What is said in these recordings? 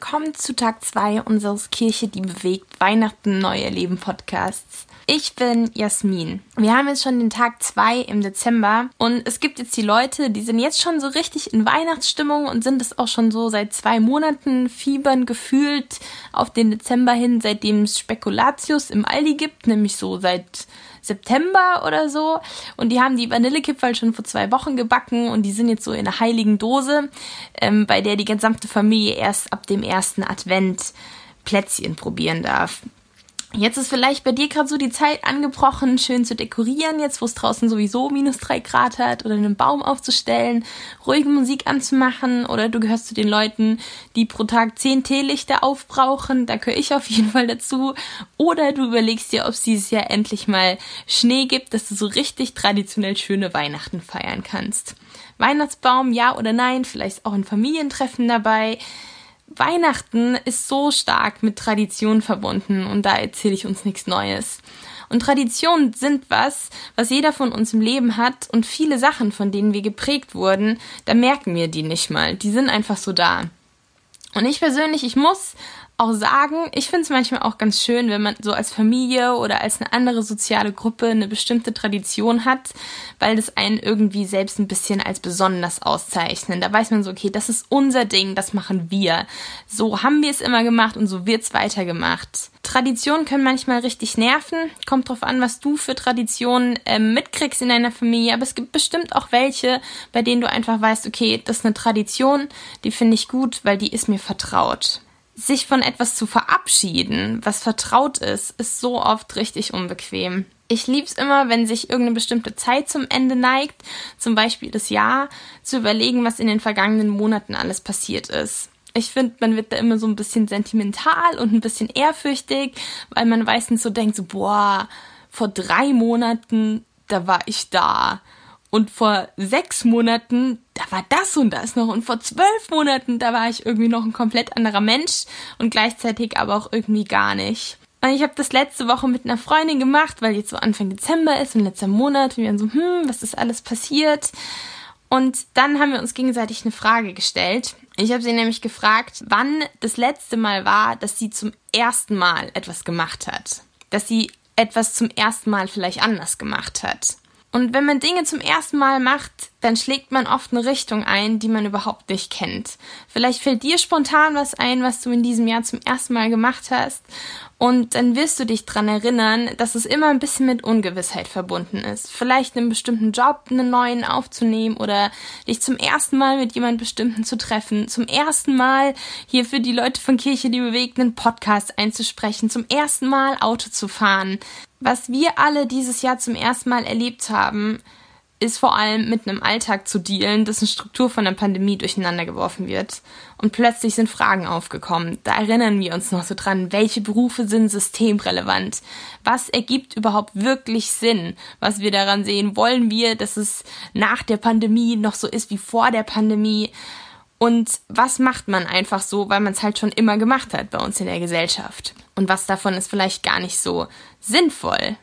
willkommen zu Tag 2 unseres Kirche, die bewegt Weihnachten Neue Leben Podcasts. Ich bin Jasmin. Wir haben jetzt schon den Tag 2 im Dezember und es gibt jetzt die Leute, die sind jetzt schon so richtig in Weihnachtsstimmung und sind es auch schon so seit zwei Monaten fiebern gefühlt auf den Dezember hin, seitdem es Spekulatius im Aldi gibt, nämlich so seit September oder so. Und die haben die Vanillekipferl schon vor zwei Wochen gebacken und die sind jetzt so in einer heiligen Dose, ähm, bei der die gesamte Familie erst ab dem ersten Advent Plätzchen probieren darf. Jetzt ist vielleicht bei dir gerade so die Zeit angebrochen, schön zu dekorieren, jetzt wo es draußen sowieso minus drei Grad hat, oder einen Baum aufzustellen, ruhige Musik anzumachen, oder du gehörst zu den Leuten, die pro Tag zehn Teelichter aufbrauchen, da gehöre ich auf jeden Fall dazu. Oder du überlegst dir, ob es dieses Jahr endlich mal Schnee gibt, dass du so richtig traditionell schöne Weihnachten feiern kannst. Weihnachtsbaum, ja oder nein, vielleicht auch ein Familientreffen dabei. Weihnachten ist so stark mit Tradition verbunden und da erzähle ich uns nichts Neues. Und Traditionen sind was, was jeder von uns im Leben hat und viele Sachen, von denen wir geprägt wurden, da merken wir die nicht mal. Die sind einfach so da. Und ich persönlich, ich muss auch sagen, ich finde es manchmal auch ganz schön, wenn man so als Familie oder als eine andere soziale Gruppe eine bestimmte Tradition hat, weil das einen irgendwie selbst ein bisschen als besonders auszeichnet. Da weiß man so, okay, das ist unser Ding, das machen wir. So haben wir es immer gemacht und so wird's weitergemacht. Traditionen können manchmal richtig nerven. Kommt drauf an, was du für Traditionen äh, mitkriegst in deiner Familie. Aber es gibt bestimmt auch welche, bei denen du einfach weißt, okay, das ist eine Tradition, die finde ich gut, weil die ist mir vertraut sich von etwas zu verabschieden, was vertraut ist, ist so oft richtig unbequem. Ich lieb's immer, wenn sich irgendeine bestimmte Zeit zum Ende neigt, zum Beispiel das Jahr, zu überlegen, was in den vergangenen Monaten alles passiert ist. Ich finde, man wird da immer so ein bisschen sentimental und ein bisschen ehrfürchtig, weil man meistens so denkt, so, boah, vor drei Monaten, da war ich da. Und vor sechs Monaten, da war das und das noch. Und vor zwölf Monaten, da war ich irgendwie noch ein komplett anderer Mensch und gleichzeitig aber auch irgendwie gar nicht. Und ich habe das letzte Woche mit einer Freundin gemacht, weil jetzt so Anfang Dezember ist und letzter Monat. Und wir waren so, hm, was ist alles passiert? Und dann haben wir uns gegenseitig eine Frage gestellt. Ich habe sie nämlich gefragt, wann das letzte Mal war, dass sie zum ersten Mal etwas gemacht hat. Dass sie etwas zum ersten Mal vielleicht anders gemacht hat. Und wenn man Dinge zum ersten Mal macht, dann schlägt man oft eine Richtung ein, die man überhaupt nicht kennt. Vielleicht fällt dir spontan was ein, was du in diesem Jahr zum ersten Mal gemacht hast. Und dann wirst du dich dran erinnern, dass es immer ein bisschen mit Ungewissheit verbunden ist. Vielleicht einen bestimmten Job, einen neuen aufzunehmen oder dich zum ersten Mal mit jemand bestimmten zu treffen. Zum ersten Mal hier für die Leute von Kirche, die bewegt, einen Podcast einzusprechen. Zum ersten Mal Auto zu fahren. Was wir alle dieses Jahr zum ersten Mal erlebt haben, ist vor allem mit einem Alltag zu dealen, dessen Struktur von der Pandemie durcheinander geworfen wird. Und plötzlich sind Fragen aufgekommen. Da erinnern wir uns noch so dran, welche Berufe sind systemrelevant? Was ergibt überhaupt wirklich Sinn? Was wir daran sehen? Wollen wir, dass es nach der Pandemie noch so ist wie vor der Pandemie? Und was macht man einfach so, weil man es halt schon immer gemacht hat bei uns in der Gesellschaft? Und was davon ist vielleicht gar nicht so sinnvoll?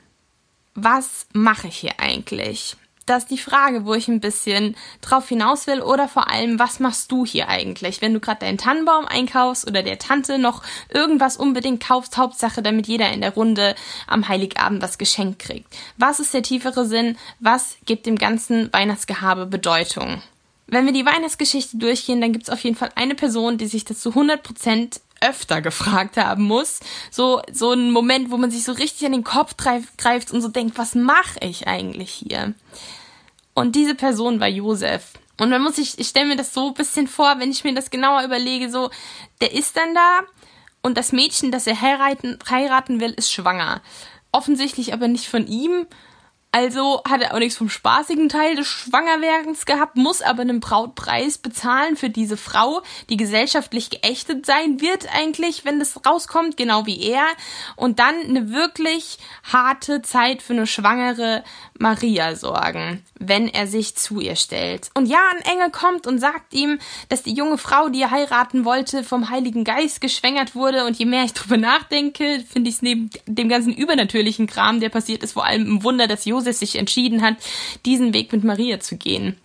Was mache ich hier eigentlich? das ist die Frage, wo ich ein bisschen drauf hinaus will. Oder vor allem, was machst du hier eigentlich? Wenn du gerade deinen Tannenbaum einkaufst oder der Tante noch irgendwas unbedingt kaufst, Hauptsache, damit jeder in der Runde am Heiligabend was geschenkt kriegt. Was ist der tiefere Sinn? Was gibt dem ganzen Weihnachtsgehabe Bedeutung? Wenn wir die Weihnachtsgeschichte durchgehen, dann gibt es auf jeden Fall eine Person, die sich das zu 100% öfter gefragt haben muss. So, so ein Moment, wo man sich so richtig an den Kopf greift und so denkt, was mache ich eigentlich hier? Und diese Person war Josef. Und man muss sich, ich stelle mir das so ein bisschen vor, wenn ich mir das genauer überlege, so, der ist dann da und das Mädchen, das er heiraten, heiraten will, ist schwanger. Offensichtlich aber nicht von ihm, also hat er auch nichts vom spaßigen Teil des Schwangerwerdens gehabt, muss aber einen Brautpreis bezahlen für diese Frau, die gesellschaftlich geächtet sein wird eigentlich, wenn das rauskommt, genau wie er. Und dann eine wirklich harte Zeit für eine schwangere Maria sorgen, wenn er sich zu ihr stellt. Und ja, ein Engel kommt und sagt ihm, dass die junge Frau, die er heiraten wollte, vom Heiligen Geist geschwängert wurde. Und je mehr ich drüber nachdenke, finde ich es neben dem ganzen übernatürlichen Kram, der passiert ist, vor allem ein Wunder, dass Josef sich entschieden hat, diesen Weg mit Maria zu gehen.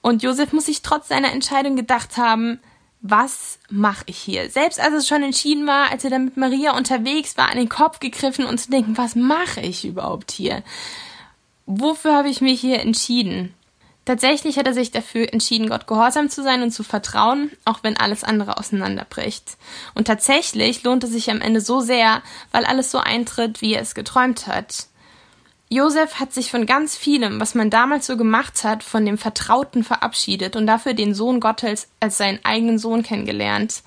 Und Josef muss sich trotz seiner Entscheidung gedacht haben, was mache ich hier? Selbst als es schon entschieden war, als er dann mit Maria unterwegs war, an den Kopf gegriffen und zu denken, was mache ich überhaupt hier? Wofür habe ich mich hier entschieden? Tatsächlich hat er sich dafür entschieden, Gott gehorsam zu sein und zu vertrauen, auch wenn alles andere auseinanderbricht. Und tatsächlich lohnt es sich am Ende so sehr, weil alles so eintritt, wie er es geträumt hat. Josef hat sich von ganz vielem, was man damals so gemacht hat, von dem Vertrauten verabschiedet und dafür den Sohn Gottes als seinen eigenen Sohn kennengelernt.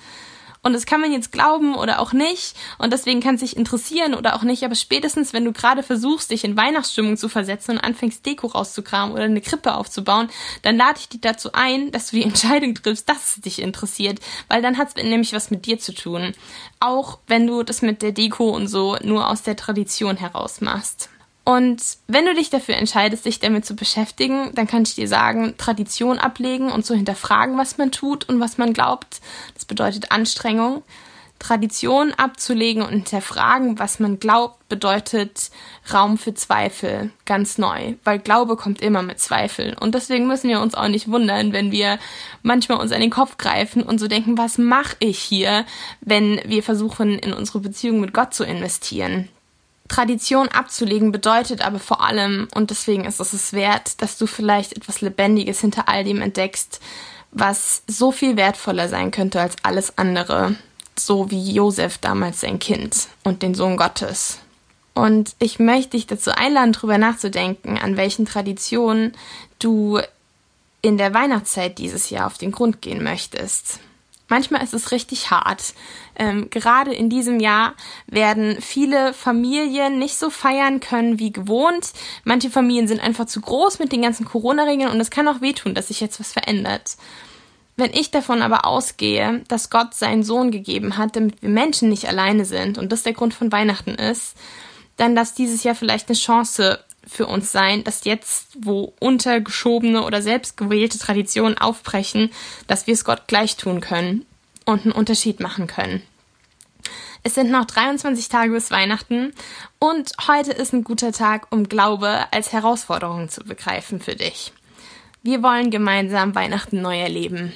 Und das kann man jetzt glauben oder auch nicht. Und deswegen kann es sich interessieren oder auch nicht. Aber spätestens, wenn du gerade versuchst, dich in Weihnachtsstimmung zu versetzen und anfängst, Deko rauszukramen oder eine Krippe aufzubauen, dann lade ich dich dazu ein, dass du die Entscheidung triffst, dass es dich interessiert. Weil dann hat es nämlich was mit dir zu tun. Auch wenn du das mit der Deko und so nur aus der Tradition heraus machst. Und wenn du dich dafür entscheidest, dich damit zu beschäftigen, dann kann ich dir sagen, Tradition ablegen und zu hinterfragen, was man tut und was man glaubt. Das bedeutet Anstrengung. Tradition abzulegen und hinterfragen, was man glaubt, bedeutet Raum für Zweifel, ganz neu, weil Glaube kommt immer mit Zweifeln. Und deswegen müssen wir uns auch nicht wundern, wenn wir manchmal uns an den Kopf greifen und so denken, was mache ich hier, wenn wir versuchen, in unsere Beziehung mit Gott zu investieren. Tradition abzulegen bedeutet aber vor allem, und deswegen ist es es wert, dass du vielleicht etwas Lebendiges hinter all dem entdeckst, was so viel wertvoller sein könnte als alles andere, so wie Josef damals sein Kind und den Sohn Gottes. Und ich möchte dich dazu einladen, darüber nachzudenken, an welchen Traditionen du in der Weihnachtszeit dieses Jahr auf den Grund gehen möchtest. Manchmal ist es richtig hart. Ähm, gerade in diesem Jahr werden viele Familien nicht so feiern können wie gewohnt. Manche Familien sind einfach zu groß mit den ganzen Corona-Regeln und es kann auch wehtun, dass sich jetzt was verändert. Wenn ich davon aber ausgehe, dass Gott seinen Sohn gegeben hat, damit wir Menschen nicht alleine sind und das der Grund von Weihnachten ist, dann darf dieses Jahr vielleicht eine Chance für uns sein, dass jetzt, wo untergeschobene oder selbstgewählte Traditionen aufbrechen, dass wir es Gott gleich tun können und einen Unterschied machen können. Es sind noch 23 Tage bis Weihnachten und heute ist ein guter Tag, um Glaube als Herausforderung zu begreifen für dich. Wir wollen gemeinsam Weihnachten neu erleben.